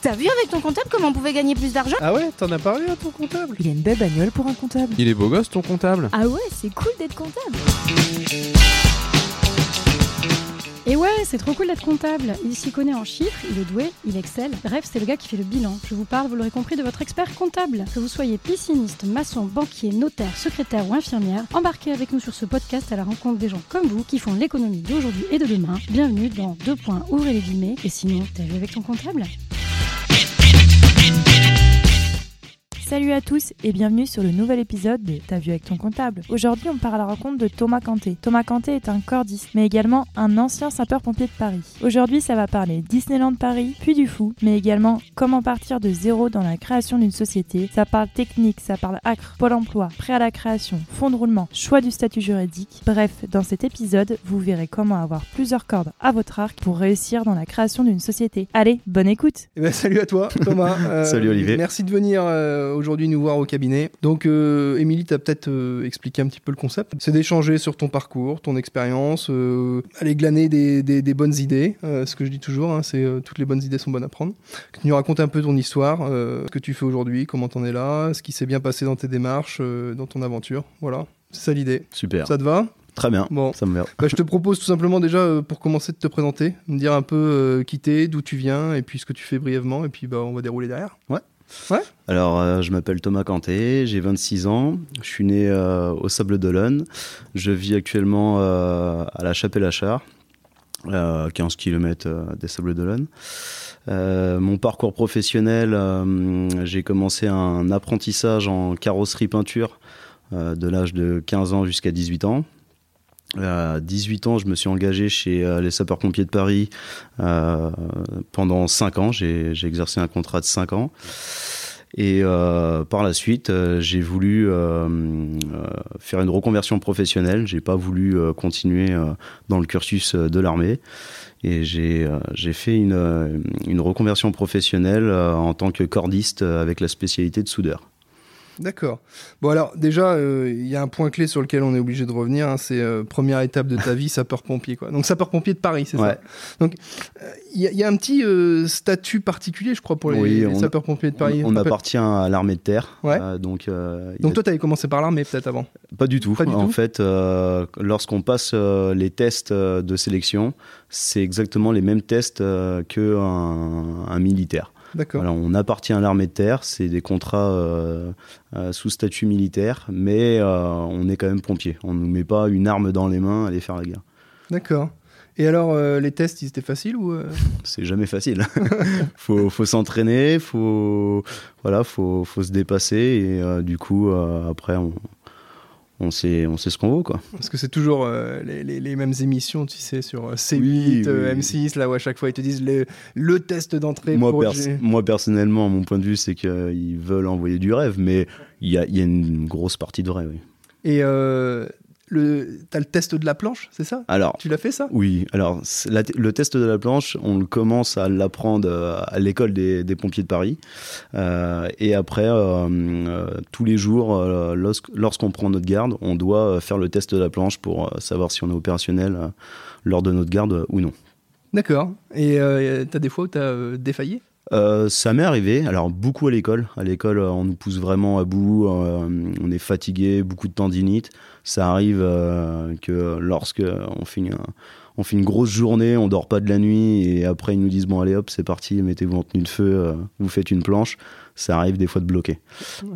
T'as vu avec ton comptable comment on pouvait gagner plus d'argent Ah ouais, t'en as parlé à ton comptable Il a une belle bagnole pour un comptable. Il est beau gosse ton comptable Ah ouais, c'est cool d'être comptable. Et ouais, c'est trop cool d'être comptable. Il s'y connaît en chiffres, il est doué, il excelle. Bref, c'est le gars qui fait le bilan. Je vous parle, vous l'aurez compris, de votre expert comptable. Que vous soyez pisciniste, maçon, banquier, notaire, secrétaire ou infirmière, embarquez avec nous sur ce podcast à la rencontre des gens comme vous qui font l'économie d'aujourd'hui et de demain. Bienvenue dans Deux points, ouvrez les guillemets. Et sinon, t'as vu avec ton comptable Salut à tous et bienvenue sur le nouvel épisode de T'as vu avec ton comptable. Aujourd'hui, on part à la rencontre de Thomas Canté. Thomas Canté est un cordiste, mais également un ancien sapeur-pompier de Paris. Aujourd'hui, ça va parler Disneyland Paris, puis du fou, mais également comment partir de zéro dans la création d'une société. Ça parle technique, ça parle acre, pôle emploi, prêt à la création, fonds de roulement, choix du statut juridique. Bref, dans cet épisode, vous verrez comment avoir plusieurs cordes à votre arc pour réussir dans la création d'une société. Allez, bonne écoute Eh ben, salut à toi, Thomas. Euh, Salut, Olivier. Merci de venir euh, aujourd'hui nous voir au cabinet. Donc, euh, Émilie t'a peut-être euh, expliqué un petit peu le concept. C'est d'échanger sur ton parcours, ton expérience, euh, aller glaner des, des- des bonnes idées. Ce que je dis toujours, hein, c'est toutes les bonnes idées sont bonnes à prendre. Que tu nous racontes un peu ton histoire, ce que tu fais aujourd'hui, comment t'en es là, ce qui s'est bien passé dans tes démarches, dans ton aventure. Voilà, c'est ça l'idée. Super. Ça te va? Très bien. Bon. Ça me va. Bah, je te propose tout simplement déjà euh, pour commencer de te présenter, me dire un peu euh, qui t'es, d'où tu viens et puis ce que tu fais brièvement et puis bah, on va dérouler derrière. Alors, euh, je m'appelle Thomas Canté, j'ai 26 ans, je suis né euh, au Sable d'Olonne, je vis actuellement euh, à la Chapelle-Achard, euh, 15 km des Sables d'Olonne. Mon parcours professionnel, j'ai commencé un apprentissage en carrosserie peinture de l'âge de 15 ans jusqu'à 18 ans. À 18 ans, je me suis engagé chez euh, les sapeurs-pompiers de Paris euh, pendant 5 ans. J'ai exercé un contrat de 5 ans. Et euh, par la suite, j'ai voulu faire une reconversion professionnelle. J'ai pas voulu continuer dans le cursus de l'armée. Et j'ai fait une, une reconversion professionnelle en tant que cordiste avec la spécialité de soudeur. D'accord. Bon alors déjà, euh, il y a un point clé sur lequel on est obligé de revenir, hein, c'est euh, première étape de ta vie, sapeur-pompier. quoi. Donc sapeur-pompier de Paris, c'est Ouais. ça Donc euh, il y, a- il y a un petit statut particulier, je crois, pour les, Oui, les on- sapeurs-pompiers de Paris. On, on appartient à l'armée de terre. Ouais. Donc, Donc a- toi, tu avais commencé par l'armée peut-être avant? Pas du tout. Pas du en tout fait, lorsqu'on passe les tests de sélection, c'est exactement les mêmes tests euh, que un, un militaire. D'accord. Voilà, on appartient à l'armée de terre, c'est des contrats euh, euh, sous statut militaire, mais euh, on est quand même pompier. On ne nous met pas une arme dans les mains à aller faire la guerre. D'accord. Et alors, euh, les tests, ils étaient faciles ou euh C'est jamais facile. faut faut s'entraîner, faut voilà, faut faut se dépasser et euh, du coup après on on sait on sait ce qu'on vaut quoi. Parce que c'est toujours euh, les, les- les mêmes émissions, tu sais, sur euh, C8, Oui, euh, oui. M6, là où à chaque fois ils te disent le, le test d'entrée Moi, pour pers- moi, personnellement, mon point de vue, c'est qu'ils veulent envoyer du rêve, mais il y a, y a une grosse partie de vrai, oui. Et euh, le, t'as le test de la planche, c'est ça? Alors, Tu l'as fait ça? oui, alors, la- le test de la planche, on le commence à l'apprendre euh, à l'école des, des pompiers de Paris. Euh, et après, euh, euh, tous les jours, lorsqu'- lorsqu'on prend notre garde, on doit faire le test de la planche pour savoir si on est opérationnel lors de notre garde ou non. D'accord. Et t'as des fois où t'as défaillé? Euh, ça m'est arrivé, alors beaucoup à l'école. À l'école, euh, on nous pousse vraiment à bout, euh, on est fatigué, beaucoup de tendinite. Ça arrive euh, que lorsque on fait, une, on fait une grosse journée, on dort pas de la nuit et après ils nous disent bon allez hop c'est parti, mettez-vous en tenue de feu, euh, vous faites une planche. Ça arrive des fois de bloquer.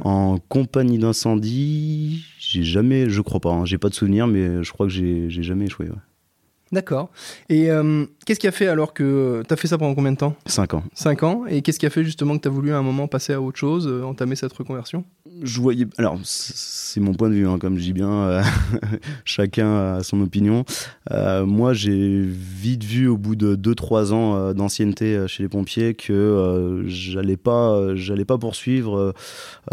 En compagnie d'incendie, j'ai jamais, je crois pas, hein, j'ai pas de souvenir, mais je crois que j'ai j'ai jamais échoué. Ouais. D'accord. Et euh, qu'est-ce qui a fait alors que. T'as fait ça pendant combien de temps? Cinq ans. 5 ans. Et qu'est-ce qui a fait justement que t'as voulu à un moment passer à autre chose, euh, entamer cette reconversion? Je voyais. Alors, c'est mon point de vue, hein, comme je dis bien, euh, chacun a son opinion. Euh, moi, j'ai vite vu au bout de 2-3 ans euh, d'ancienneté euh, chez les pompiers que euh, j'allais pas, euh, j'allais pas poursuivre. euh,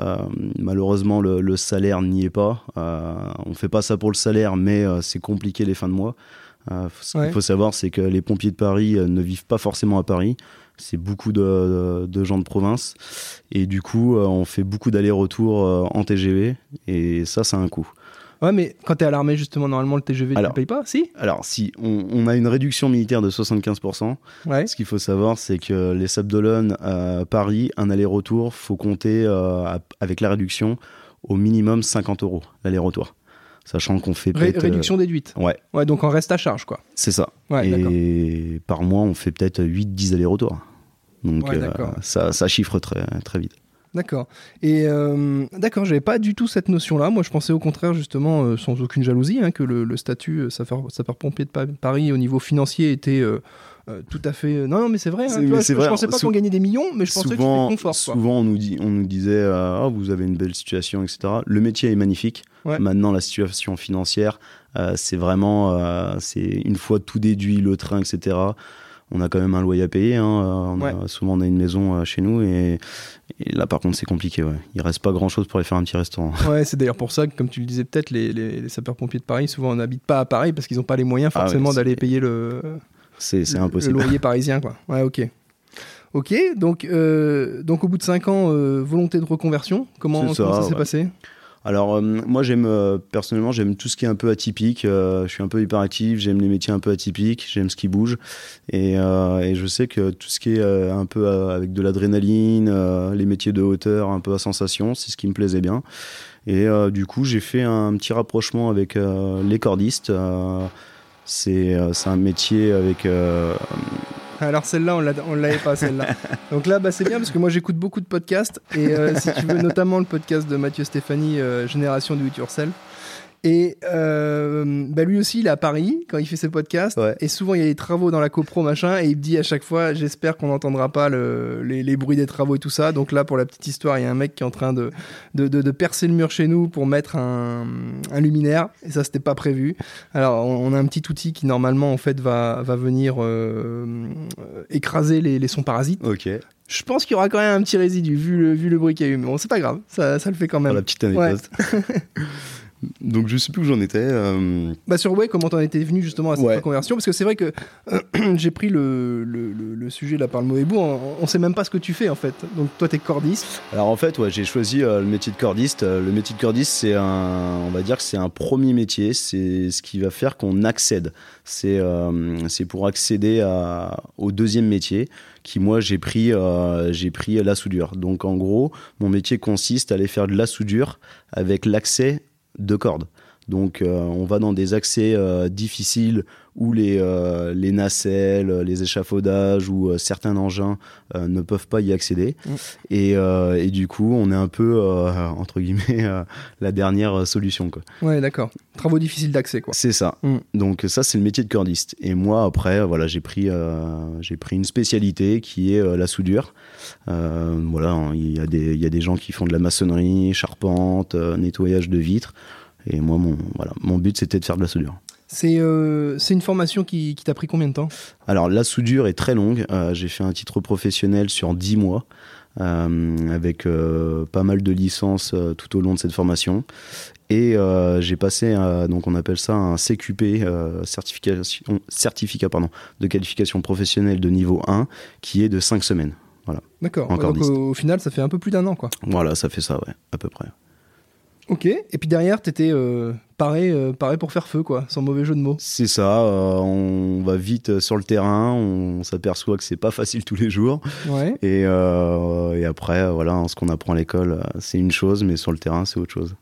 euh, malheureusement, le, le salaire n'y est pas. Euh, on fait pas ça pour le salaire, mais euh, c'est compliqué les fins de mois. Euh, ce Ouais. qu'il faut savoir, c'est que les pompiers de Paris euh, ne vivent pas forcément à Paris. C'est beaucoup de, de- de gens de province. Et du coup, euh, on fait beaucoup d'allers-retours en TGV. Et ça, ça a un coût. Ouais, mais quand t'es à l'armée, justement, normalement, le TGV, tu Alors. le payes pas Si? Alors, si on, on a une réduction militaire de 75%, Ouais. ce qu'il faut savoir, c'est que les Sables d'Olonne à Paris, un aller-retour, faut compter euh, avec la réduction au minimum 50 euros l'aller-retour. Sachant qu'on fait Ré- peut-être. euh, réduction déduite. Ouais, Ouais, donc en reste à charge, quoi. c'est ça. Ouais, d'accord. Et par mois, on fait peut-être 8-10 allers-retours. Donc Ouais, euh, ça, ça chiffre très, très vite. D'accord. Et euh, d'accord, j'avais pas du tout cette notion-là. Moi, je pensais au contraire, justement, euh, sans aucune jalousie, hein, que le, le statut sapeur- sapeur-pompier de Pa- Paris au niveau financier était euh, euh, tout à fait. Non, non, mais c'est vrai. hein, vois, je, c'est je vrai, pensais pas qu'on gagnait des millions, mais je pensais que souvent, c'était confort. Quoi. souvent on, nous dit, on nous disait euh, Ah, vous avez une belle situation, etc. Le métier est magnifique. Ouais. Maintenant, la situation financière, euh, c'est vraiment euh, c'est une fois tout déduit, le train, etc. On a quand même un loyer à payer. hein, euh, on a- souvent, on a une maison euh, chez nous et, et là, par contre, c'est compliqué. Ouais. Il reste pas grand chose pour aller faire un petit restaurant. Ouais, c'est d'ailleurs pour ça que, comme tu le disais peut-être, les, les- les sapeurs-pompiers de Paris, souvent, n'habitent pas à Paris parce qu'ils n'ont pas les moyens Ah forcément d'aller payer le, C'est c'est le- impossible. le loyer parisien. Quoi. Ouais, ok. Ok, donc, euh, donc au bout de 5 ans, euh, volonté de reconversion, comment, ça, s'est ouais. passé? Alors euh, moi j'aime personnellement j'aime tout ce qui est un peu atypique. je suis un peu hyperactif, j'aime les métiers un peu atypiques, j'aime ce qui bouge et, et je sais que tout ce qui est un peu avec de l'adrénaline, les métiers de hauteur, un peu à sensation, c'est ce qui me plaisait bien. Et du coup j'ai fait un petit rapprochement avec les cordistes. Euh, c'est un métier avec euh, Alors celle-là, on l'a- on l'avait pas celle-là. Donc là, bah, c'est bien parce que moi j'écoute beaucoup de podcasts et euh, si tu veux, notamment le podcast de Mathieu Stéphanie, euh, Génération Do It Yourself. Et euh, bah, lui aussi, il est à Paris quand il fait ses podcasts. Ouais. Et souvent, il y a des travaux dans la copro, machin. Et il me dit à chaque fois J'espère qu'on n'entendra pas le- les, les bruits des travaux et tout ça. Donc là, pour la petite histoire, il y a un mec qui est en train de, de, de- de percer le mur chez nous pour mettre un, un luminaire. Et ça, c'était pas prévu. Alors, on, on a un petit outil qui, normalement, en fait, va, va venir euh, euh, écraser les, les sons parasites. ok Je pense qu'il y aura quand même un petit résidu, vu le, vu le bruit qu'il y a eu. Mais bon, c'est pas grave. Ça, ça le fait quand pour même. la petite anecdote. Donc je sais plus où j'en étais. euh, Bah sur ouais, comment t'en étais venu justement à cette Ouais. reconversion? Parce que c'est vrai que j'ai pris le, le, le- le sujet là par le mauvais bout. On, on sait même pas ce que tu fais en fait. Donc toi t'es cordiste. Alors en fait, ouais, j'ai choisi euh, le métier de cordiste. Euh, le métier de cordiste, c'est un, on va dire que c'est un premier métier. C'est ce qui va faire qu'on accède. C'est, euh, c'est pour accéder à, au deuxième métier qui moi j'ai pris, euh, j'ai pris la soudure. Donc en gros, mon métier consiste à aller faire de la soudure avec l'accès de cordes. Donc euh, on va dans des accès euh, difficiles où les, euh, les nacelles, les échafaudages ou certains engins ne peuvent pas y accéder. Mm. Et, et du coup, on est un peu, entre guillemets, la dernière solution. Quoi. Ouais d'accord. Travaux difficiles d'accès quoi. C'est ça. Mm. Donc ça, c'est le métier de cordiste. Et moi, après, voilà, j'ai pris, j'ai pris une spécialité qui est la soudure. Euh, voilà, hein, il y, a des- il y a des gens qui font de la maçonnerie, charpente, euh, nettoyage de vitres. Et moi, mon, voilà, mon but, c'était de faire de la soudure. C'est euh, une formation qui, qui t'a pris combien de temps? Alors la soudure est très longue. Euh, j'ai fait un titre professionnel sur 10 mois euh, avec pas mal de licences tout au long de cette formation. Et euh, j'ai passé, donc on appelle ça un CQP, euh, certification, certificat pardon, de qualification professionnelle de niveau 1, qui est de 5 semaines. D'accord. Donc au, au final ça fait un peu plus d'un an quoi. Voilà, ça fait ça, ouais, à peu près. Ok. Et puis derrière t'étais euh, paré, euh, paré pour faire feu quoi, sans mauvais jeu de mots. C'est ça, euh, on va vite sur le terrain, on s'aperçoit que c'est pas facile tous les jours. Ouais. Et, euh, et après, euh, voilà, ce qu'on apprend à l'école, euh, c'est une chose, mais sur le terrain, c'est autre chose.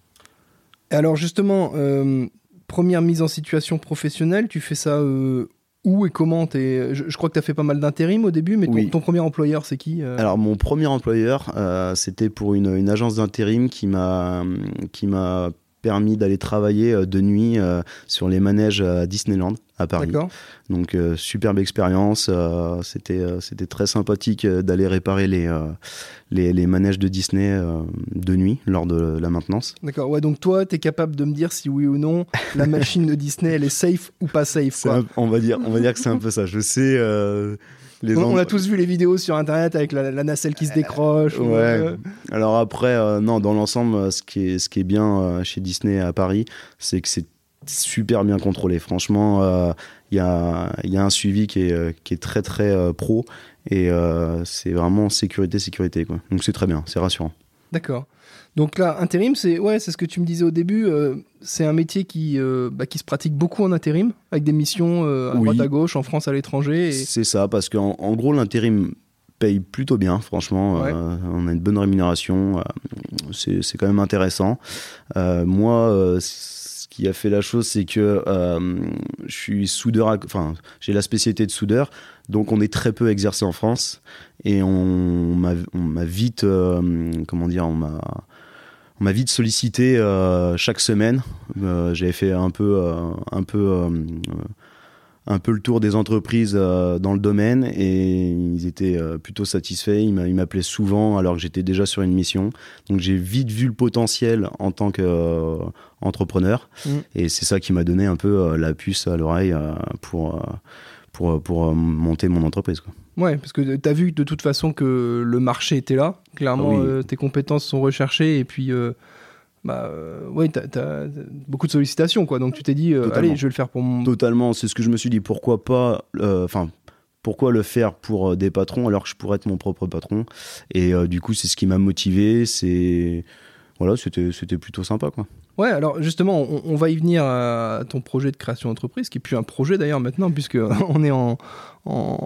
Et alors justement, euh, première mise en situation professionnelle, tu fais ça euh, où et comment t'es- je, je crois que tu as fait pas mal d'intérim au début, mais ton, Oui. ton premier employeur, c'est qui euh? Alors, mon premier employeur, euh, c'était pour une, une agence d'intérim qui m'a qui m'a permis d'aller travailler euh, de nuit euh, sur les manèges à Disneyland à Paris. Donc euh, superbe expérience, euh, c'était euh, c'était très sympathique euh, d'aller réparer les, euh, les les manèges de Disney euh, de nuit lors de la maintenance. D'accord. Ouais, donc toi, tu es capable de me dire si oui ou non la machine de Disney, elle est safe ou pas safe. C'est Quoi. un- on va dire on va dire que c'est un peu ça. Je sais euh, les On, a tous vu les vidéos sur internet avec la, la nacelle qui se décroche. ou, Ouais. euh, Alors après, euh, non, dans l'ensemble, euh, ce qui est, ce qui est bien euh, chez Disney à Paris, c'est que c'est super bien contrôlé. Franchement, euh, il y, a, il y a un suivi qui est, euh, qui est très très euh, pro et euh, c'est vraiment sécurité, sécurité. Quoi. Donc c'est très bien, c'est rassurant. D'accord. Donc là, intérim, c'est ouais, c'est ce que tu me disais au début. euh, c'est un métier qui, euh, bah, qui se pratique beaucoup en intérim, avec des missions euh, à Oui. droite à gauche, en France, à l'étranger. Et... C'est ça, parce qu'en en gros, l'intérim paye plutôt bien, franchement. Ouais. Euh, on a une bonne rémunération. euh, c'est c'est quand même intéressant. Euh, moi, ce qui a fait la chose, c'est que je suis soudeur, à- enfin, j'ai la spécialité de soudeur, donc on est très peu exercé en France. Et on m'a on m'a vite, comment dire, on m'a. On m'a vite sollicité euh, chaque semaine. Euh, J'avais fait un peu, euh, un peu euh, un peu le tour des entreprises dans le domaine et ils étaient plutôt satisfaits. Ils m'a- ils m'appelaient souvent alors que j'étais déjà sur une mission. Donc j'ai vite vu le potentiel en tant qu'entrepreneur Mm. et c'est ça qui m'a donné un peu la puce à l'oreille pour, pour, pour monter mon entreprise. Quoi. Ouais, parce que tu as vu de toute façon que le marché était là. Clairement, Oui. euh, tes compétences sont recherchées et puis. euh, bah, euh, ouais, t'as, t'as beaucoup de sollicitations, quoi. Donc tu t'es dit, euh, allez, je vais le faire pour mon. Totalement, c'est ce que je me suis dit. Pourquoi pas, enfin, pourquoi le faire pour des patrons alors que je pourrais être mon propre patron? Et du coup, c'est ce qui m'a motivé. C'est voilà, c'était c'était plutôt sympa quoi. Ouais, alors justement, on, on va y venir à ton projet de création d'entreprise, qui est plus un projet d'ailleurs maintenant, puisque on est en. En-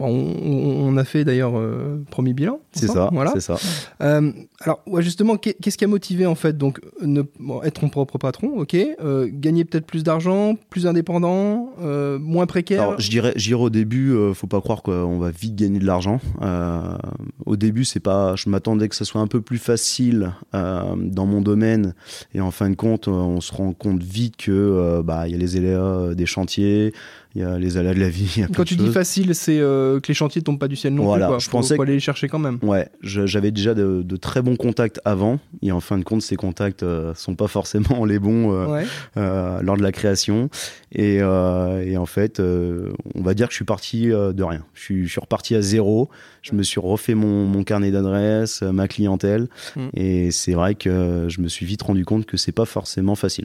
on, on a fait d'ailleurs euh, premier bilan. C'est ça, Voilà. c'est ça. Euh, alors, ouais, justement, qu'est- qu'est-ce qui a motivé en fait Donc, ne, bon, être ton propre patron, ok. euh, gagner peut-être plus d'argent, plus indépendant, euh, moins précaire. Alors, je dirais, je dirais au début, faut pas croire qu'on va vite gagner de l'argent. Au début, c'est pas, je m'attendais que ça soit un peu plus facile dans mon domaine, et en fin de compte, on se rend compte vite que bah il y a les aléas des chantiers, il y a les aléas de la vie. Quand tu dis choses. facile, c'est euh, que les chantiers tombent pas du ciel non Voilà, plus. Quoi. je Faut- pensais faut aller les chercher quand même. Ouais, j'avais déjà de, de très bons contacts avant, et en fin de compte, ces contacts euh, sont pas forcément les bons euh, Ouais. euh, lors de la création. Et, et en fait, on va dire que je suis parti de rien. Je suis, je suis reparti à zéro. Je me suis refait mon, mon carnet d'adresses, ma clientèle. Mm. Et c'est vrai que je me suis vite rendu compte que c'est pas forcément facile.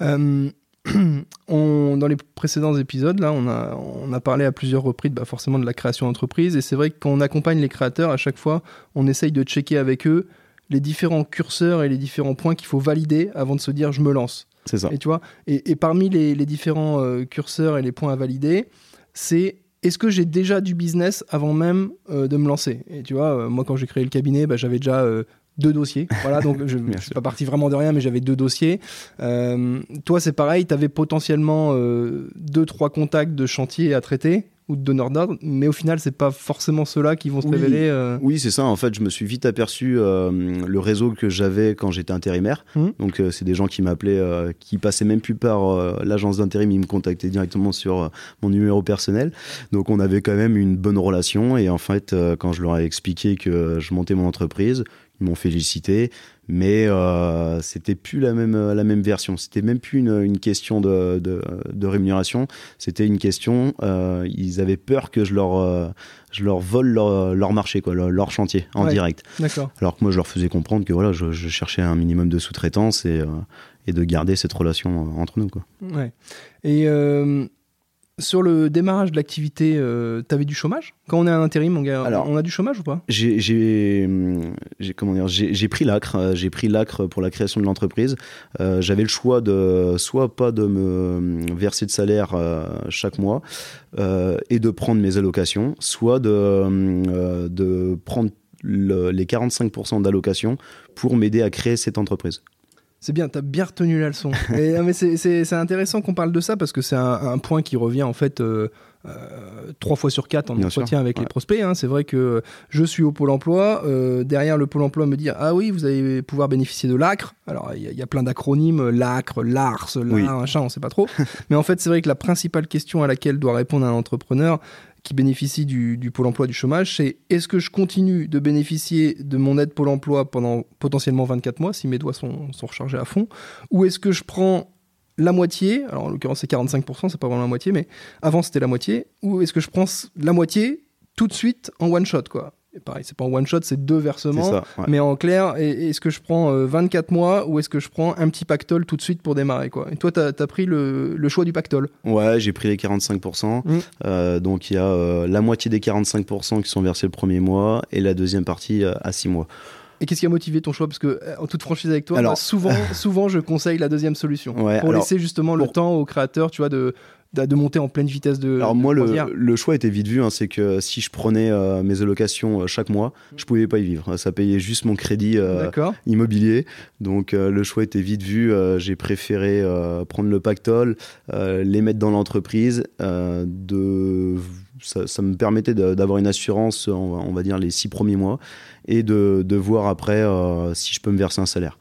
Euh, on, dans les précédents épisodes, là, on a, on a parlé à plusieurs reprises bah, forcément de la création d'entreprise. Et c'est vrai que quand on accompagne les créateurs, à chaque fois, on essaye de checker avec eux les différents curseurs et les différents points qu'il faut valider avant de se dire je me lance. C'est ça. Et tu vois, et, et parmi les, les différents euh, curseurs et les points à valider, c'est est-ce que j'ai déjà du business avant même euh, de me lancer? Et tu vois, euh, moi quand j'ai créé le cabinet, bah, j'avais déjà euh, deux dossiers. Voilà, donc je ne suis pas parti vraiment de rien, mais j'avais deux dossiers. Euh, toi, c'est pareil, tu avais potentiellement euh, deux, trois contacts de chantier à traiter ou de donneurs d'ordre, mais au final, c'est pas forcément ceux-là qui vont se Oui. révéler. euh, Oui, c'est ça. En fait, je me suis vite aperçu le réseau que j'avais quand j'étais intérimaire. Mhm. Donc, c'est des gens qui m'appelaient, qui passaient même plus par l'agence d'intérim, ils me contactaient directement sur mon numéro personnel. Donc, on avait quand même une bonne relation. Et en fait, quand je leur ai expliqué que je montais mon entreprise, ils m'ont félicité, mais euh, c'était plus la même la même version. C'était même plus une, une question de, de, de rémunération. C'était une question. euh, ils avaient peur que je leur euh, je leur vole leur, leur marché, quoi, leur, leur chantier en Ouais. direct. D'accord. Alors que moi, je leur faisais comprendre que voilà, je, je cherchais un minimum de sous-traitance et, euh, et de garder cette relation entre nous. Quoi. Ouais. Et sur le démarrage de l'activité, euh, t'avais du chômage? Quand on est un intérim, on, on a du chômage ou pas? J'ai, j'ai, j'ai- comment dire, j'ai, j'ai pris l'acre. euh, J'ai pris l'acre pour la création de l'entreprise. Euh, j'avais le choix de soit pas de me verser de salaire euh, chaque mois euh, et de prendre mes allocations, soit de, euh, de prendre le- les 45% d'allocations pour m'aider à créer cette entreprise. C'est bien, t'as bien retenu la leçon. Et, mais c'est- intéressant qu'on parle de ça parce que c'est un, un point qui revient en fait euh, euh, trois fois sur quatre en Bien entretien sûr, avec les prospects. hein. C'est vrai que je suis au Pôle emploi. euh, derrière le Pôle emploi me dit Ah oui, vous allez pouvoir bénéficier de l'ACRE. Alors il y, a- il y a plein d'acronymes l'ACRE, l'ARS, l'AR, Oui. machin, on sait pas trop. mais en fait, c'est vrai que la principale question à laquelle doit répondre un entrepreneur qui bénéficie du, du Pôle emploi du chômage, c'est est-ce que je continue de bénéficier de mon aide Pôle emploi pendant potentiellement 24 mois, si mes doigts sont, sont rechargés à fond, ou est-ce que je prends la moitié, alors en l'occurrence c'est 45%, c'est pas vraiment la moitié, mais avant c'était la moitié, ou est-ce que je prends la moitié tout de suite en one shot, quoi? Pareil, c'est pas en one shot, c'est deux versements. ça. ouais. Mais en clair, est- est-ce que je prends euh, 24 mois ou est-ce que je prends un petit pactole tout de suite pour démarrer quoi? Et toi, tu as, pris le, le choix du pactole? Ouais, j'ai pris les 45%. Mm. Euh, donc il y a euh, la moitié des 45% qui sont versés le premier mois et la deuxième partie euh, à 6 mois. Et qu'est-ce qui a motivé ton choix? Parce que, euh, en toute franchise avec toi, Alors- moi, souvent, souvent, je conseille la deuxième solution. Ouais, pour alors, laisser justement le pour- temps aux créateurs, tu vois, de, de, de monter en pleine vitesse de. Alors de moi, le, choix était vite vu. hein, c'est que si je prenais euh, mes allocations euh, chaque mois, je pouvais pas y vivre. Ça payait juste mon crédit euh, immobilier. Donc euh, le choix était vite vu. Euh, J'ai préféré euh, prendre le pactole, euh, les mettre dans l'entreprise. euh, de ça, ça me permettait d'avoir une assurance, on va, on va dire les six premiers mois, et de, de voir après euh, si je peux me verser un salaire.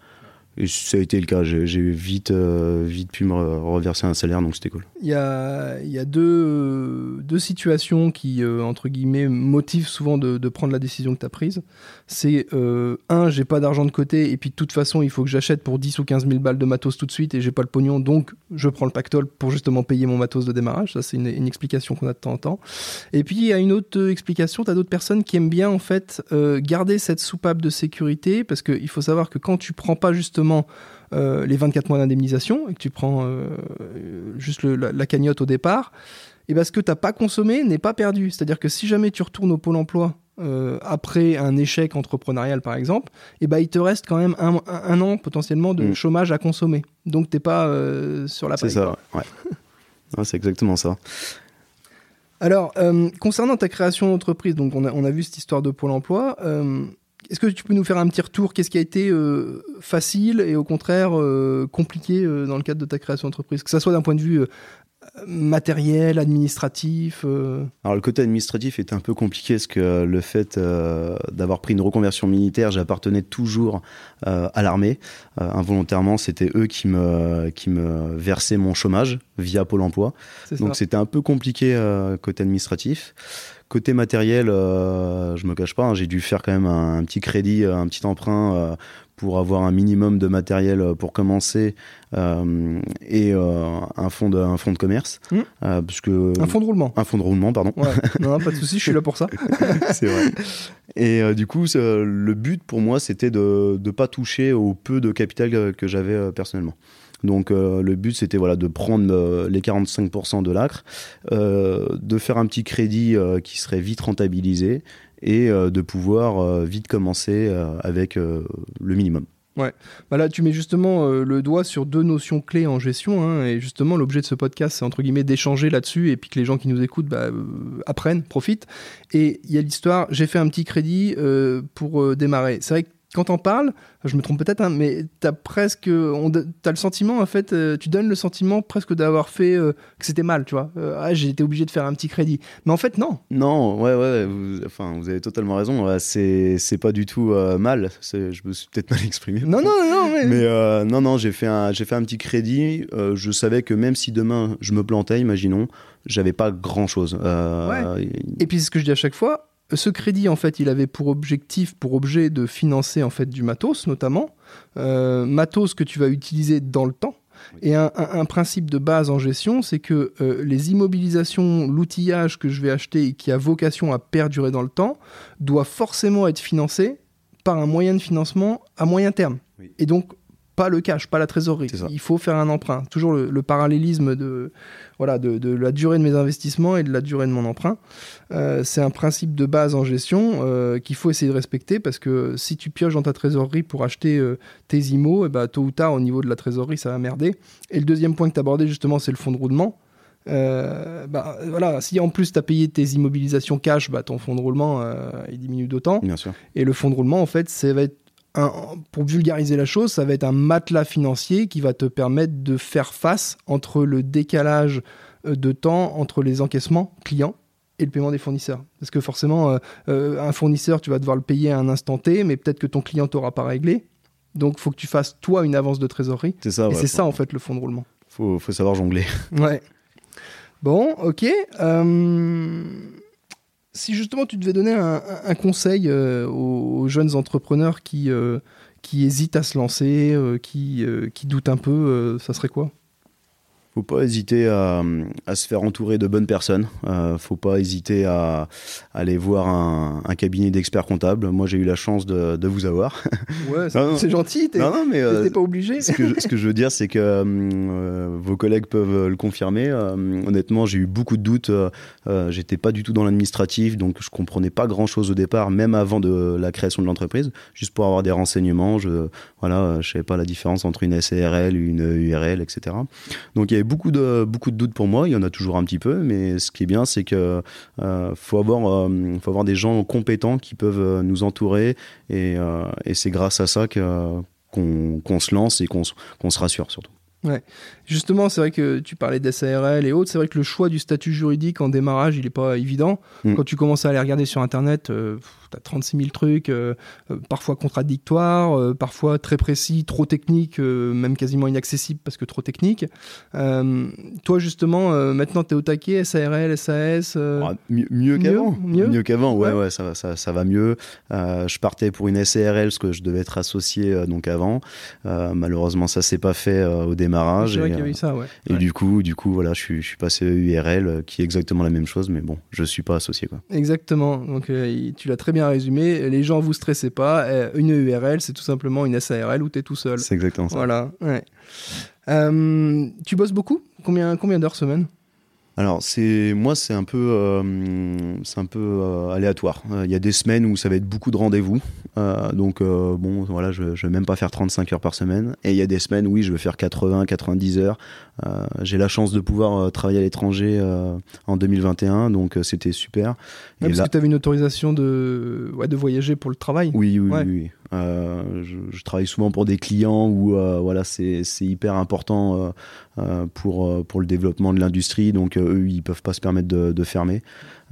Et ça a été le cas. J'ai vite, euh, vite pu me re- reverser un salaire, donc c'était cool. Il y a, il y a deux, deux situations qui, euh, entre guillemets, motivent souvent de, prendre la décision que tu as prise. C'est, euh, un, j'ai pas d'argent de côté, et puis de toute façon, il faut que j'achète pour 10 ou 15 000 balles de matos tout de suite, et j'ai pas le pognon, donc je prends le pactole pour justement payer mon matos de démarrage. Ça, c'est une, explication qu'on a de temps en temps. Et puis, il y a une autre explication, tu as d'autres personnes qui aiment bien, en fait, euh, garder cette soupape de sécurité, parce qu'il faut savoir que quand tu prends pas justement euh, les 24 mois d'indemnisation et que tu prends euh, juste le- la, la cagnotte au départ, et ben ce que tu n'as pas consommé n'est pas perdu. C'est-à-dire que si jamais tu retournes au pôle emploi euh, après un échec entrepreneurial par exemple, et ben il te reste quand même un, an potentiellement de Mm. chômage à consommer. Donc t'es pas euh, sur la C'est ça, ouais. Ouais, c'est exactement ça. Alors, euh, concernant ta création d'entreprise, donc on a, on a vu cette histoire de Pôle emploi. Est-ce que tu peux nous faire un petit retour? Qu'est-ce qui a été euh, facile et au contraire euh, compliqué euh, dans le cadre de ta création d'entreprise? Que ça soit d'un point de vue matériel, administratif Alors le côté administratif était un peu compliqué parce que le fait d'avoir pris une reconversion militaire, j'appartenais toujours à l'armée. Involontairement, c'était eux qui me, qui me versaient mon chômage via Pôle Emploi. Donc c'était un peu compliqué côté administratif. Côté matériel, euh, je me cache pas, hein, j'ai dû faire quand même un, un petit crédit, euh, un petit emprunt euh, pour avoir un minimum de matériel pour commencer euh, et euh, un fonds de un fonds de commerce, Mmh. euh, parce que Un fonds de roulement. un fonds de roulement, pardon. Ouais. non, pas de souci, je suis là pour ça. c'est vrai. Et euh, du coup, le but pour moi, c'était de ne pas toucher au peu de capital que, que j'avais euh, personnellement. Donc euh, le but, c'était voilà, de prendre euh, les 45% de l'acre, euh, de faire un petit crédit qui serait vite rentabilisé et de pouvoir vite commencer avec le minimum. Bah là, tu mets justement le doigt sur deux notions clés en gestion. hein, et justement, l'objet de ce podcast, c'est entre guillemets d'échanger là-dessus et puis que les gens qui nous écoutent bah, apprennent, profitent. Et il y a l'histoire, j'ai fait un petit crédit pour démarrer. C'est vrai que quand t'en parles, je me trompe peut-être, hein, mais t'as presque, on, t'as le sentiment en fait, euh, tu donnes le sentiment presque d'avoir fait euh, que c'était mal, tu vois. Euh, ah, j'ai été obligé de faire un petit crédit, mais en fait non. Non, ouais, ouais, vous, enfin, vous avez totalement raison. ouais, C'est, c'est pas du tout mal. Je me suis peut-être mal exprimé. Non, non, non, mais, Mais non, non, j'ai fait, un, j'ai fait un petit crédit. Je savais que même si demain je me plantais, imaginons, j'avais pas grand chose. Et puis c'est ce que je dis à chaque fois, ce crédit en fait, il avait pour objectif, pour objet de financer en fait du matos notamment, Euh, matos que tu vas utiliser dans le temps. Et un, un- un principe de base en gestion, c'est que euh, les immobilisations, l'outillage que je vais acheter et qui a vocation à perdurer dans le temps, doit forcément être financé par un moyen de financement à moyen terme. Oui. Et donc pas le cash, pas la trésorerie. Il faut faire un emprunt. Toujours le, le parallélisme de, voilà, de, de la durée de mes investissements et de la durée de mon emprunt. Euh, c'est un principe de base en gestion euh, qu'il faut essayer de respecter parce que si tu pioches dans ta trésorerie pour acheter euh, tes IMO, et bah, tôt ou tard, au niveau de la trésorerie, ça va merder. Et le deuxième point que tu abordé, justement, c'est le fonds de roulement. Euh, bah, voilà, si en plus tu as payé tes immobilisations cash, bah, ton fonds de roulement euh, il diminue d'autant. Bien sûr. Et le fonds de roulement, en fait, ça va être un- pour vulgariser la chose, ça va être un matelas financier qui va te permettre de faire face entre le décalage euh, de temps entre les encaissements clients et le paiement des fournisseurs. Parce que forcément, euh, euh, un fournisseur, tu vas devoir le payer à un instant T, mais peut-être que ton client t'aura pas réglé. Donc, il faut que tu fasses, toi, une avance de trésorerie. C'est ça. et ouais, c'est ça, en fait, le fonds de roulement. Faut, faut savoir jongler. Ouais. Bon, ok. Euh, si justement tu devais donner un, conseil euh, aux, jeunes entrepreneurs qui, euh, qui hésitent à se lancer, euh, qui, qui doutent un peu, ça serait quoi? Faut pas hésiter à, à, se faire entourer de bonnes personnes. Euh, faut pas hésiter à, aller voir un, un cabinet d'experts comptables. Moi, j'ai eu la chance de, de vous avoir. Ouais, c'est gentil. Non, non, mais euh, pas obligé. Ce que, je, ce que, je veux dire, c'est que euh, vos collègues peuvent le confirmer. Euh, honnêtement, j'ai eu beaucoup de doutes. Euh, J'étais pas du tout dans l'administratif, donc je comprenais pas grand-chose au départ, même avant de la création de l'entreprise. Juste pour avoir des renseignements, je voilà, je savais pas la différence entre une SARL, une URL, etc. Donc il y avait beaucoup de, beaucoup de doutes pour moi, il y en a toujours un petit peu, mais ce qui est bien, c'est que euh, faut, avoir, euh, faut avoir des gens compétents qui peuvent euh, nous entourer, et, et c'est grâce à ça qu'on se lance et qu'on se rassure surtout. Ouais. Justement, c'est vrai que tu parlais d'SARL et autres. C'est vrai que le choix du statut juridique en démarrage, il n'est pas évident. Mm. Quand tu commences à aller regarder sur Internet, euh, tu as 36 000 trucs, euh, euh, parfois contradictoires, euh, parfois très précis, trop techniques, même quasiment inaccessibles parce que trop techniques. Toi, justement, maintenant, tu es au taquet, SARL, SAS ah, Mieux, mieux qu'avant. Mieux, mieux qu'avant, ouais, ouais, ouais, ça, ça, ça va mieux. je partais pour une SARL, parce que je devais être associé donc avant. malheureusement, ça s'est pas fait au démarrage. C'est vrai qu'il y avait ça, ouais. Et ouais. du coup, du coup, voilà, je suis, je suis passé à URL, qui est exactement la même chose, mais bon, je suis pas associé, quoi. Exactement. Donc, tu l'as très bien résumé. Les gens, vous stressez pas. Une URL, c'est tout simplement une SARL où tu es tout seul. C'est exactement ça. Voilà. Ouais. Euh, tu bosses beaucoup? Combien, combien d'heures semaine? Alors c'est moi c'est un peu euh, c'est un peu euh, aléatoire. Il euh, y a des semaines où ça va être beaucoup de rendez-vous, euh, donc bon voilà je, je vais même pas faire 35 heures par semaine. Et il y a des semaines oui je vais faire 80 90 heures. J'ai la chance de pouvoir travailler à l'étranger en 2021 donc c'était super. Ouais, parce là... que tu avais une autorisation de ouais, de voyager pour le travail. Oui oui ouais. oui. oui. Euh, je, travaille souvent pour des clients où euh, voilà c'est hyper important euh, pour pour le développement de l'industrie. Donc eux ils peuvent pas se permettre de, fermer.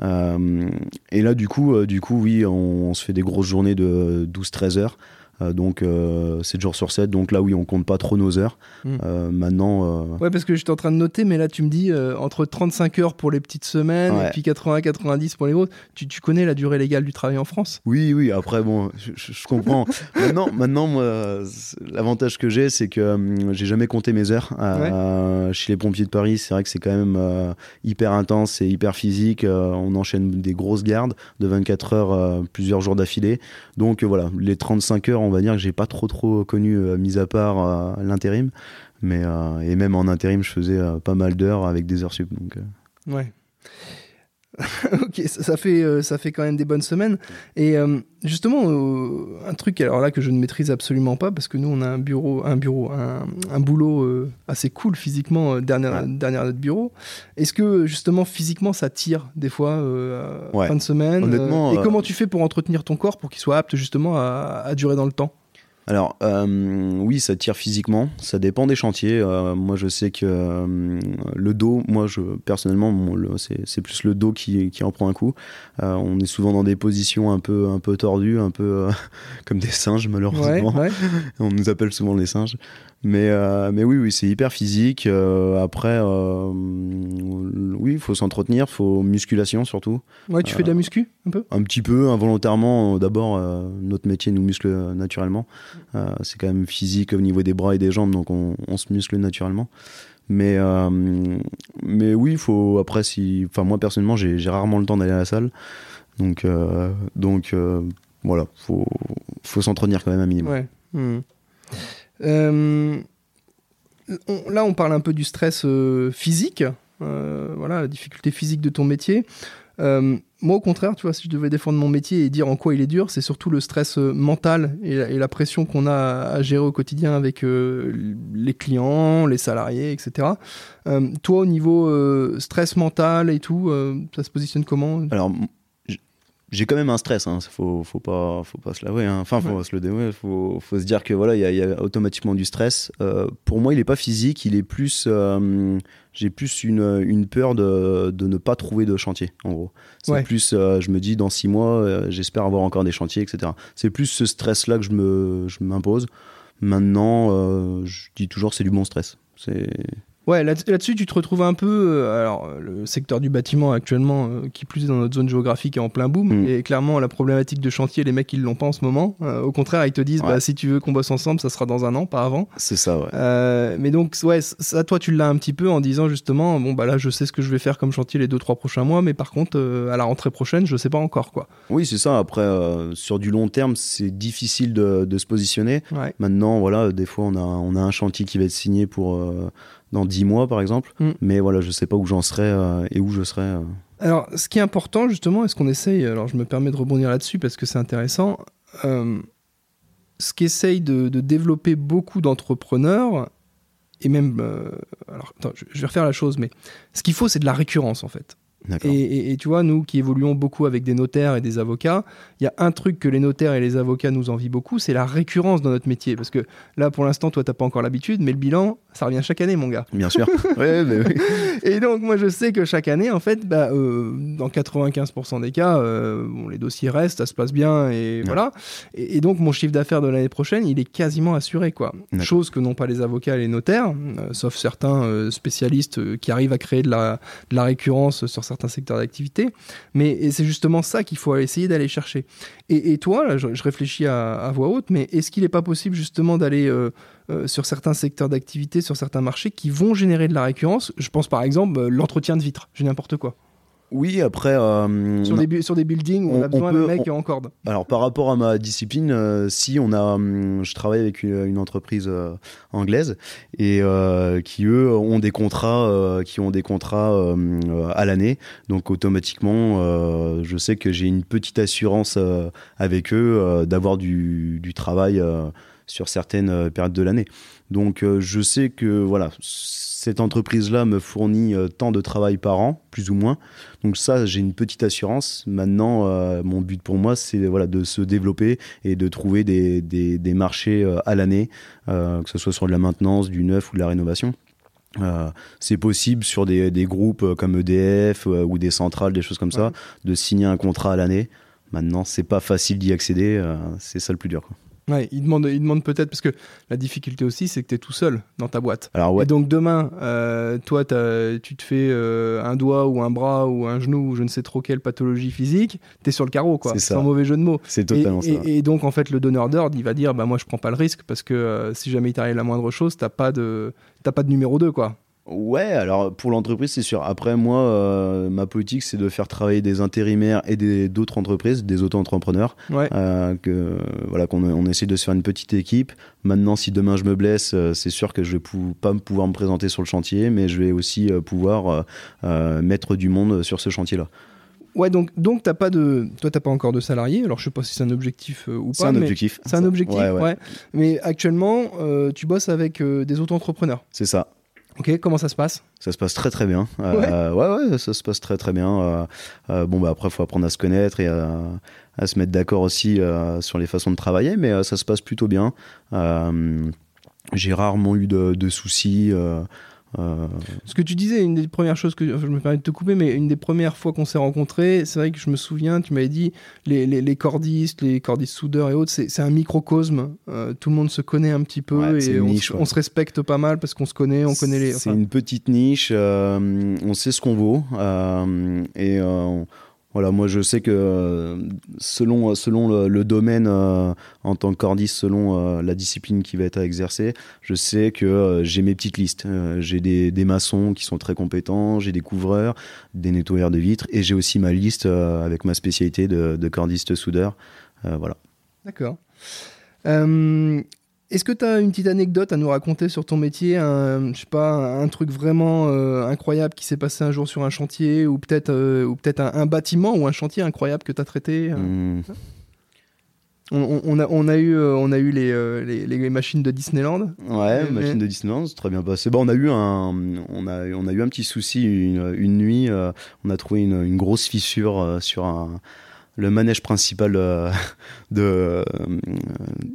Et là du coup du coup oui on, on, se fait des grosses journées de 12-13 heures donc euh, 7 jours sur 7 donc là oui on compte pas trop nos heures. Mmh. maintenant ouais parce que j'étais en train de noter mais là tu me dis euh, entre 35 heures pour les petites semaines ouais. et puis 80 90 pour les grosses. Tu, tu, connais la durée légale du travail en France? Oui oui après bon je, comprends. Maintenant maintenant moi l'avantage que j'ai c'est que euh, j'ai jamais compté mes heures. Euh, ouais. chez les pompiers de Paris c'est vrai que c'est quand même euh, hyper intense et hyper physique. On enchaîne des grosses gardes de 24 heures plusieurs jours d'affilée. Donc voilà les 35 heures on va dire que j'ai pas trop trop connu euh, mis à part euh, l'intérim. Mais euh, et même en intérim je faisais pas mal d'heures avec des heures sup donc ouais ok, ça, ça, fait, euh, ça fait quand même des bonnes semaines. Et euh, justement, euh, un truc alors là que je ne maîtrise absolument pas, parce que nous, on a un bureau, un, bureau, un, un boulot assez cool physiquement ouais. derrière notre bureau. Est-ce que justement, physiquement, ça tire des fois ouais. fin de semaine Honnêtement, Et comment tu fais pour entretenir ton corps pour qu'il soit apte justement à, à durer dans le temps? Alors euh, oui, ça tire physiquement, ça dépend des chantiers. Euh, moi, je sais que euh, le dos, moi, je personnellement, c'est plus le dos qui, qui en prend un coup. Euh, on est souvent dans des positions un peu un peu tordues, un peu euh, comme des singes malheureusement. Ouais, ouais. on nous appelle souvent les singes. Mais, euh, mais oui, oui c'est hyper physique. Euh, après, euh, oui, il faut s'entretenir, il faut musculation surtout. Ouais, tu fais de la muscu un peu? Un petit peu, involontairement. D'abord, notre métier nous muscle naturellement. c'est quand même physique au niveau des bras et des jambes, donc on, on se muscle naturellement. Mais, mais oui, il faut. Après, si. Moi personnellement, j'ai rarement le temps d'aller à la salle. Donc, donc voilà, il faut, faut s'entretenir quand même un minimum. Ouais. Mmh. Euh, on, là, on parle un peu du stress euh, physique, euh, voilà, la difficulté physique de ton métier. Moi, au contraire, tu vois, si je devais défendre mon métier et dire en quoi il est dur, c'est surtout le stress mental et la, pression qu'on a à, gérer au quotidien avec les clients, les salariés, etc. toi, au niveau stress mental et tout, ça se positionne comment? J'ai quand même un stress, hein. faut, faut, pas, faut pas se l'avouer, hein. enfin, faut ouais. se le dévouer, faut, faut se dire que voilà, il y, y, a automatiquement du stress. Euh, pour moi, il est pas physique, il est plus, euh, j'ai plus une, une peur de, de, ne pas trouver de chantier, en gros. C'est ouais. plus, euh, je me dis, dans six mois, j'espère avoir encore des chantiers, etc. C'est plus ce stress-là que je me, je m'impose. Maintenant, je dis toujours, c'est du bon stress. C'est Ouais, là- là-dessus, tu te retrouves un peu. euh, alors, euh, le secteur du bâtiment actuellement, euh, qui plus est dans notre zone géographique, est en plein boom. Mm. Et clairement, la problématique de chantier, les mecs, ils l'ont pas en ce moment. Euh, au contraire, ils te disent, Ouais. bah, si tu veux qu'on bosse ensemble, ça sera dans un an, pas avant. C'est ça, ouais. Euh, mais donc, ouais, ça, toi, tu l'as un petit peu en disant justement, bon, bah là, je sais ce que je vais faire comme chantier les deux, trois prochains mois, mais par contre, à la rentrée prochaine, je sais pas encore, quoi. Oui, c'est ça. Après, sur du long terme, c'est difficile de, de se positionner. Ouais. Maintenant, voilà, des fois, on a, on a un chantier qui va être signé pour dans 10 mois, par exemple. Mm. Mais voilà, je sais pas où j'en serai euh, et où je serai. euh. Alors, ce qui est important, justement, est-ce qu'on essaye, alors je me permets de rebondir là-dessus parce que c'est intéressant, euh, ce qu'essayent de, de développer beaucoup d'entrepreneurs, et même, euh, alors attends, je, je vais refaire la chose, mais ce qu'il faut, c'est de la récurrence, en fait. Et, et- et tu vois, nous qui évoluons beaucoup avec des notaires et des avocats, il y a un truc que les notaires et les avocats nous envient beaucoup, c'est la récurrence dans notre métier. Parce que là, pour l'instant, toi, t'as pas encore l'habitude, mais le bilan, ça revient chaque année, mon gars. Bien sûr. ouais, mais oui. Et donc, moi, je sais que chaque année, en fait, bah, euh, dans 95% des cas, euh, bon, les dossiers restent, ça se passe bien, et voilà. Et, et donc, mon chiffre d'affaires de l'année prochaine, il est quasiment assuré, quoi. Chose que n'ont pas les avocats et les notaires, euh, sauf certains spécialistes qui arrivent à créer de la, de la récurrence sur certains secteurs d'activité. Mais c'est justement ça qu'il faut essayer d'aller chercher. Et, toi, je, réfléchis à, à voix haute, mais est-ce qu'il n'est pas possible justement d'aller euh, euh, sur certains secteurs d'activité, sur certains marchés qui vont générer de la récurrence? Je pense par exemple euh, l'entretien de vitres, j'ai n'importe quoi. Oui, après, euh, Sur, des, bu- sur des buildings on, on- a besoin d'un mec on- en corde. alors par rapport à ma discipline, euh, si on a, hum, je travaille avec une, une entreprise euh, anglaise et qui eux ont des contrats, qui ont des contrats à l'année, donc automatiquement, je sais que j'ai une petite assurance avec eux d'avoir du, du travail sur certaines euh, périodes de l'année. Donc euh, je sais que voilà, cette entreprise-là me fournit euh, tant de travail par an, plus ou moins. Donc ça, j'ai une petite assurance. Maintenant, euh, mon but pour moi, c'est voilà, de se développer et de trouver des, des, des marchés à l'année, que ce soit sur de la maintenance, du neuf ou de la rénovation. Euh, c'est possible sur des, des groupes comme EDF euh, ou des centrales, des choses comme ça, de signer un contrat à l'année. Maintenant, c'est pas facile d'y accéder, euh, c'est ça le plus dur. quoi. Ouais, il demande, il demande peut-être, parce que la difficulté aussi, c'est que tu es tout seul dans ta boîte. Alors ouais, Et donc demain, euh, toi, t'as- tu te fais euh, un doigt ou un bras ou un genou ou je ne sais trop quelle pathologie physique, tu es sur le carreau, quoi. C'est. Sans mauvais jeu de mots. c'est totalement et- ça. et donc, en fait, le donneur d'ordre, il va dire bah, Moi, je prends pas le risque parce que euh, si jamais il t'arrive la moindre chose, t'as pas de, t'as pas de numéro 2, quoi. Ouais, alors pour l'entreprise, c'est sûr. Après, moi, euh, ma politique, c'est de faire travailler des intérimaires et d'autres entreprises, des auto-entrepreneurs. Ouais. Euh, que voilà qu'on on essaie de se faire une petite équipe. Maintenant, si demain je me blesse, euh, c'est sûr que je vais pou- pas pouvoir me présenter sur le chantier, mais je vais aussi pouvoir mettre du monde sur ce chantier-là. Ouais, donc, donc t'as pas de, toi, t'as pas encore de salarié. Alors, je sais pas si c'est un objectif euh, ou C'est pas. un mais objectif. C'est un objectif, Ouais, ouais. ouais. Mais actuellement, euh, tu bosses avec euh, des auto-entrepreneurs. C'est ça. Ok, comment ça se passe? Ça se passe très très bien. Euh, ouais. ouais, ça se passe très très bien. Euh, euh, bon, bah après, il faut apprendre à se connaître et à, à se mettre d'accord aussi euh, sur les façons de travailler, mais ça se passe plutôt bien. J'ai rarement eu de, de soucis. Euh, Ce que tu disais, une des premières choses que enfin, je me permets de te couper, mais une des premières fois qu'on s'est rencontrés, c'est vrai que je me souviens, tu m'avais dit les, les, les cordistes, les cordistes soudeurs et autres, c'est un microcosme. Euh, tout le monde se connaît un petit peu Ouais, et on, niche, se- ouais. on se respecte pas mal parce qu'on se connaît, on connaît les. C'est enfin, une petite niche, euh, on sait ce qu'on vaut. et on- voilà, moi je sais que euh, selon, selon le, domaine euh, en tant que cordiste, selon euh, la discipline qui va être à exercer, je sais que euh, j'ai mes petites listes. Euh, j'ai des, des maçons qui sont très compétents, j'ai des couvreurs, des nettoyeurs de vitres, et j'ai aussi ma liste euh, avec ma spécialité de, de cordiste soudeur. Euh, voilà. D'accord. Est-ce que tu as une petite anecdote à nous raconter sur ton métier un, Je sais pas, un truc vraiment euh, incroyable qui s'est passé un jour sur un chantier ou peut-être euh, peut-être un, un bâtiment ou un chantier incroyable que tu as traité euh Hum, on, a, on a eu, on a eu les, les, les machines de Disneyland. Ouais, Mais- machine de Disneyland, c'est très bien passé. Bon, on a eu un, on a, on a eu un petit souci une, une nuit. on a trouvé une, une grosse fissure sur un, le manège principal euh, de,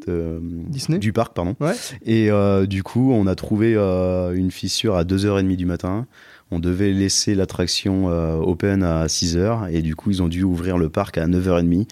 de- Disney du parc, pardon. Ouais. Et euh, du coup, on a trouvé euh, une fissure à 2h30 du matin. On devait laisser l'attraction euh, open à 6h et du coup, ils ont dû ouvrir le parc à 9h30.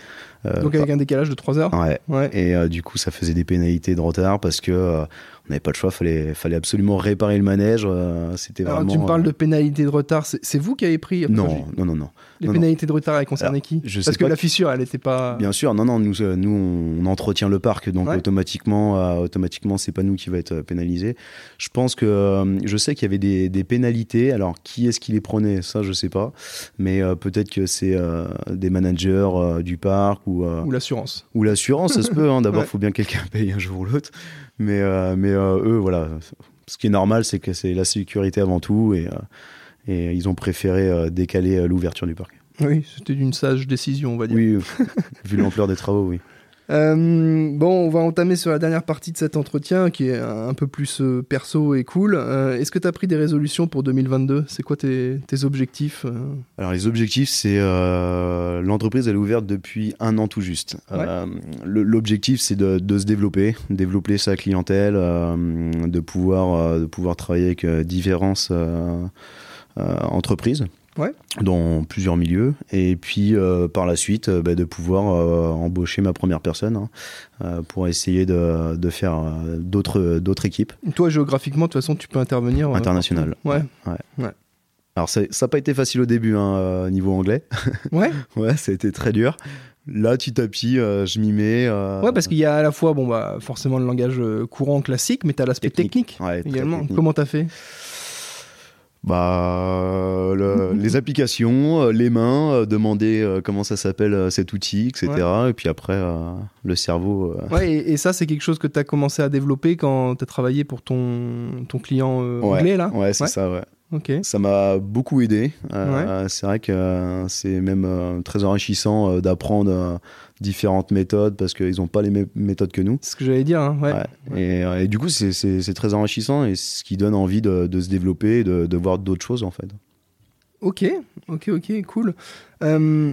Donc avec un décalage de 3 heures Ouais. Ouais. Et euh, du coup, ça faisait des pénalités de retard parce que euh, on n'avait pas le choix. Fallait, fallait absolument réparer le manège. euh, C'était Alors vraiment. tu me parles euh, de pénalité de retard, c'est vous qui avez pris enfin, Non, non, non, non. Les non, pénalités de retard, elles concernaient qui je Parce que la fissure, elle n'était pas. Bien sûr, non, non, nous, euh, nous on entretient le parc, donc Ouais. automatiquement, euh, automatiquement, c'est pas nous qui va être euh, pénalisé. Je pense que, euh, je sais qu'il y avait des, des pénalités. Alors, qui est-ce qui les prenait? Ça, je sais pas. Mais euh, peut-être que c'est euh, des managers euh, du parc ou, euh, Ou l'assurance. ou l'assurance, ça se peut. hein. D'abord, Ouais. faut bien que quelqu'un paye un jour ou l'autre. Mais, euh, mais euh, eux, voilà. Ce qui est normal, c'est que c'est la sécurité avant tout, et, et ils ont préféré décaler l'ouverture du parc. Oui, c'était d'une sage décision, on va dire. Oui, vu l'ampleur des travaux, oui. Euh, bon, on va entamer sur la dernière partie de cet entretien qui est un peu plus euh, perso et cool. Euh, Est-ce que tu as pris des résolutions pour 2022 C'est quoi tes, tes objectifs Alors les objectifs, c'est l'entreprise elle est ouverte depuis un an tout juste. Ouais. L'objectif c'est de, de se développer, développer sa clientèle, de pouvoir de pouvoir travailler avec différentes entreprises. Ouais. dans plusieurs milieux et puis euh, par la suite euh, bah, de pouvoir euh, embaucher ma première personne hein, pour essayer de, de faire d'autres d'autres équipes Toi, géographiquement, de toute façon, tu peux intervenir. internationales. Ouais. Alors ça n'a pas été facile au début hein, niveau anglais. Ouais. Ouais, ça a été très dur. Là, petit à petit, euh, je m'y mets. euh, Ouais, parce qu'il y a à la fois, bon, bah, forcément le langage courant classique, mais tu as l'aspect technique, Ouais, également. technique. Comment t'as fait? Bah, le- les applications, euh, les mains, euh, demander euh, comment ça s'appelle euh, cet outil, etc. Et puis après, euh, le cerveau. euh, Ouais, et, et ça, c'est quelque chose que tu as commencé à développer quand tu as travaillé pour ton, ton client euh, Ouais. anglais, là Ouais, c'est ça, ouais. Ok. Ça m'a beaucoup aidé. Euh, C'est vrai que euh, c'est même euh, très enrichissant euh, d'apprendre euh, différentes méthodes parce qu'ils n'ont pas les mêmes méthodes que nous. C'est ce que j'allais dire, hein, ouais. Ouais. Et, euh, et du coup, c'est- très enrichissant et ce qui donne envie de, de se développer, de, de voir d'autres choses en fait. Ok, ok, ok, cool. Euh,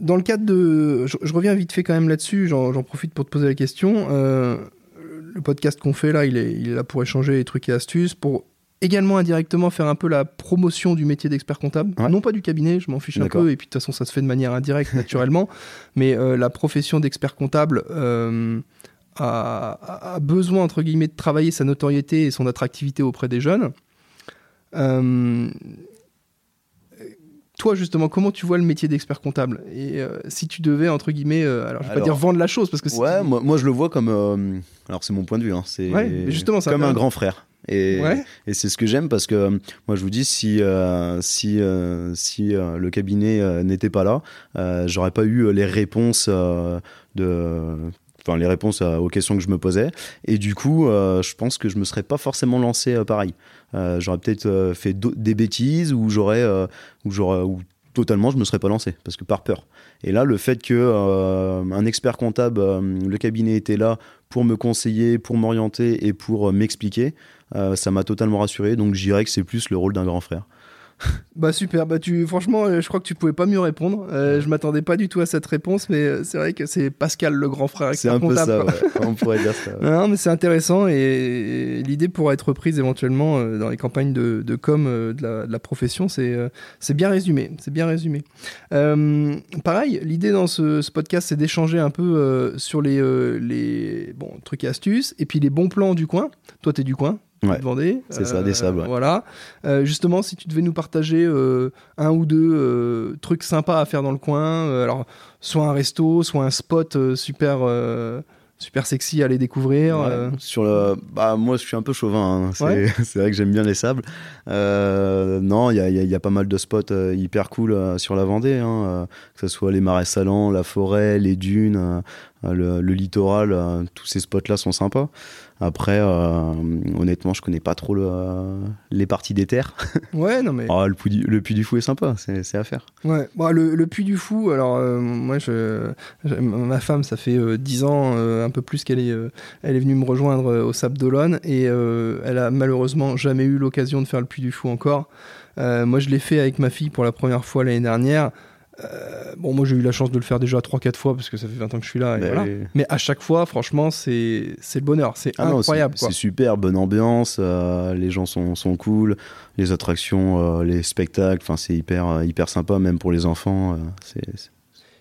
dans le cadre de... Je, je reviens vite fait quand même là-dessus, j'en j'en profite pour te poser la question. Euh, le podcast qu'on fait là, il est, il est là pour échanger les trucs et astuces, pour également indirectement faire un peu la promotion du métier d'expert comptable. Ouais. Non pas du cabinet, je m'en fiche un peu, et puis de toute façon ça se fait de manière indirecte naturellement, mais euh, la profession d'expert comptable... euh, a, besoin, entre guillemets, de travailler sa notoriété et son attractivité auprès des jeunes. Euh, toi, justement, comment tu vois le métier d'expert comptable? Et euh, si tu devais, entre guillemets, euh, alors je vais pas dire vendre la chose, parce que c'est- Ouais, moi, moi, je le vois comme. euh, alors c'est mon point de vue, hein, c'est Ouais, justement, comme un grand frère. Et, Ouais. et c'est ce que j'aime parce que euh, moi je vous dis si euh, si euh, si euh, le cabinet n'était pas là, j'aurais pas eu les réponses de enfin les réponses aux questions que je me posais et du coup je pense que je me serais pas forcément lancé pareil. J'aurais peut-être fait des bêtises ou j'aurais ou j'aurais ou totalement je me serais pas lancé parce que par peur. Et là le fait que euh, un expert comptable euh, le cabinet était là pour me conseiller, pour m'orienter et pour euh, m'expliquer, euh, ça m'a totalement rassuré. Donc je dirais que c'est plus le rôle d'un grand frère. Bah super, bah tu, franchement, euh, je crois que tu pouvais pas mieux répondre. Euh, je m'attendais pas du tout à cette réponse, mais euh, c'est vrai que c'est Pascal, le grand frère C'est un peu ça, ouais. on pourrait dire ça. ouais. Non, mais c'est intéressant et, l'idée pourra être prise éventuellement dans les campagnes de, de com de, la, de la profession. C'est c'est bien résumé. C'est bien résumé. Euh, pareil, l'idée dans ce, ce podcast, c'est d'échanger un peu euh, sur les, les bon, trucs et astuces et puis les bons plans du coin. Toi, tu es du coin. Ouais. te Vendée. C'est ça, des sables, ouais. Voilà. Euh, justement, si tu devais nous partager euh, un ou deux euh, trucs sympas à faire dans le coin, alors soit un resto, soit un spot super. Super sexy à aller découvrir. Ouais. euh. Sur le, bah moi je suis un peu chauvin. hein. C'est Ouais. vrai que j'aime bien les sables. Euh, non, il y a, il y a- il y a pas mal de spots euh, hyper cool sur la Vendée, hein, que ce soit les marais salants, la forêt, les dunes, le, le littoral. euh, tous ces spots-là sont sympas. Après, euh, honnêtement, je connais pas trop le, les parties des terres. Ouais, non mais. Ah, le, puits du, le Puy du Fou est sympa, c'est à faire. Ouais. Bon, le, le Puy du Fou, alors euh, moi, je, ma femme, ça fait euh, 10 ans, euh, un peu plus qu'elle est, euh, elle est venue me rejoindre euh, au Sable d'Olonne et euh, elle a malheureusement jamais eu l'occasion de faire le Puy du Fou encore. Euh, moi, je l'ai fait avec ma fille pour la première fois l'année dernière. Euh, bon, moi, j'ai eu la chance de le faire déjà 3-4 fois parce que ça fait 20 ans que je suis là. et Ben voilà. oui. Mais à chaque fois, franchement, c'est le bonheur. C'est Ah incroyable. c'est- super, bonne ambiance, euh, les gens sont, sont cool, les attractions, euh, les spectacles, c'est hyper, hyper sympa, même pour les enfants. c'est-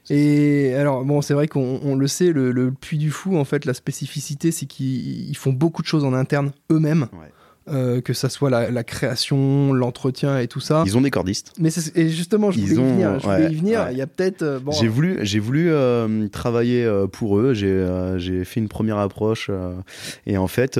Et alors, bon, c'est vrai qu'on on le sait, le, le Puy du Fou, en fait, la spécificité, c'est qu'ils ils font beaucoup de choses en interne eux-mêmes. Ouais. Euh, que ça soit la, la création, l'entretien et tout ça. Ils ont des cordistes. Mais et justement, je Ils voulais y venir. Je voulais ouais, y venir. ouais. Il y a peut-être. euh, bon, J'ai voulu, j'ai voulu euh, travailler pour eux. J'ai, j'ai fait une première approche et en fait,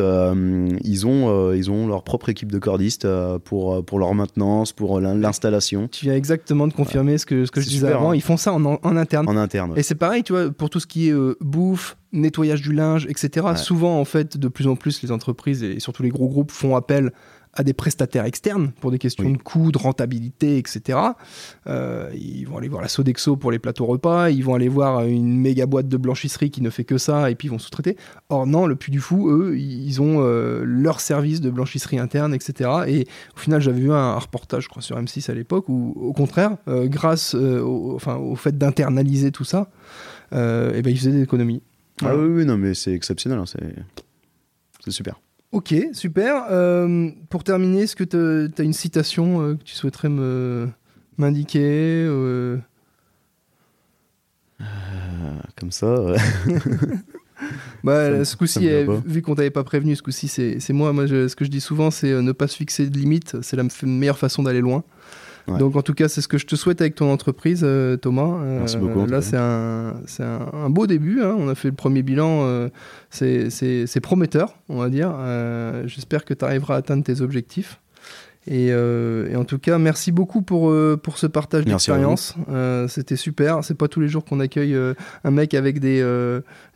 ils ont, ils ont leur propre équipe de cordistes pour pour leur maintenance, pour l'in- l'installation tu viens exactement de confirmer ce que, ce que je disais super, avant. hein. Ils font ça en, en interne. en interne. Et c'est pareil, tu vois, pour tout ce qui est bouffe, nettoyage du linge, etc. Ouais. Souvent, en fait, de plus en plus, les entreprises et surtout les gros groupes font appel à des prestataires externes pour des questions Oui. de coûts, de rentabilité, etc. Euh, ils vont aller voir la Sodexo pour les plateaux repas, ils vont aller voir une méga boîte de blanchisserie qui ne fait que ça et puis ils vont sous-traiter. Or non, le Puy du Fou, eux, ils ont euh, leur service de blanchisserie interne, etc. Et au final, j'avais vu un reportage, je crois, sur M6 à l'époque, où au contraire, euh, grâce au, enfin, au fait d'internaliser tout ça, et ben, ils faisaient des économies. Ah oui, oui, non, mais c'est exceptionnel. hein, c'est, super. Ok, super. Euh, pour terminer, est-ce que tu as une citation euh, que tu souhaiterais m'indiquer euh, comme ça. bah, Ça Ce coup-ci, pas. vu qu'on t'avait pas prévenu, ce coup-ci, c'est moi. Moi, je- ce que je dis souvent, c'est ne pas se fixer de limites. C'est la meilleure façon d'aller loin. Ouais. Donc, en tout cas, c'est ce que je te souhaite avec ton entreprise, euh, Thomas. Euh, Merci beaucoup, Là, c'est un, c'est un, un beau début. hein. On a fait le premier bilan. euh, c'est- prometteur, on va dire. J'espère que tu arriveras à atteindre tes objectifs. Et, euh, et en tout cas, merci beaucoup pour, euh, pour ce partage d'expérience. Euh, C'était super. C'est pas tous les jours qu'on accueille un mec avec des,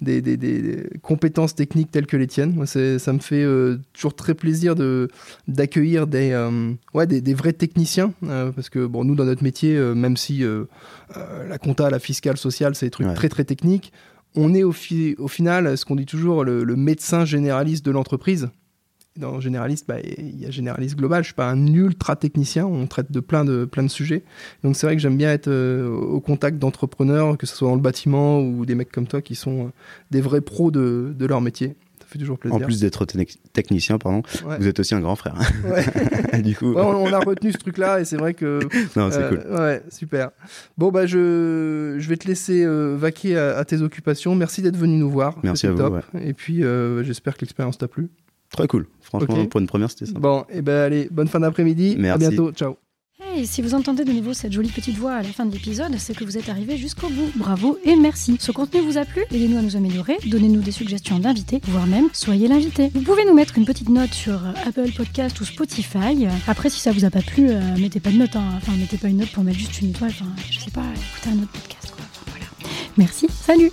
des, des- compétences techniques telles que les tiennes. Moi, ça me fait toujours très plaisir de d'accueillir des, ouais, des, des vrais techniciens. parce que bon, nous, dans notre métier, même si la compta, la fiscale, sociale, c'est des trucs Ouais. très très techniques, on est au, fi- au final, ce qu'on dit toujours, le, le médecin généraliste de l'entreprise. Dans généraliste, bah, il y a généraliste global. Je suis pas un ultra technicien. On traite de plein de plein de sujets. Donc c'est vrai que j'aime bien être euh, au contact d'entrepreneurs, que ce soit dans le bâtiment ou des mecs comme toi qui sont euh, des vrais pros de, de leur métier. Ça fait toujours plaisir. En plus d'être techni- technicien, pardon, Ouais. vous êtes aussi un grand frère. Ouais. du coup, Ouais, on, on a retenu ce truc-là et c'est vrai que non, c'est Euh, cool. Ouais, super. Bon, bah, je, je vais te laisser vaquer à, à tes occupations. Merci d'être venu nous voir. Merci à vous, top. Et puis, j'espère que l'expérience t'a plu. Très cool. Franchement, pour une première, c'était ça. Bon, et ben allez, bonne fin d'après-midi. À Merci. bientôt. Ciao. Hey, si vous entendez de nouveau cette jolie petite voix à la fin de l'épisode, c'est que vous êtes arrivé jusqu'au bout. Bravo et merci. Ce contenu vous a plu? Aidez-nous à nous améliorer, donnez-nous des suggestions d'invités, voire même soyez l'invité. Vous pouvez nous mettre une petite note sur euh, Apple Podcast ou Spotify. Après, si ça vous a pas plu, euh, mettez pas de note. hein. Enfin, mettez pas une note pour mettre juste une étoile. Enfin, je sais pas, écoutez un autre podcast. Quoi. Enfin, voilà. Merci. Salut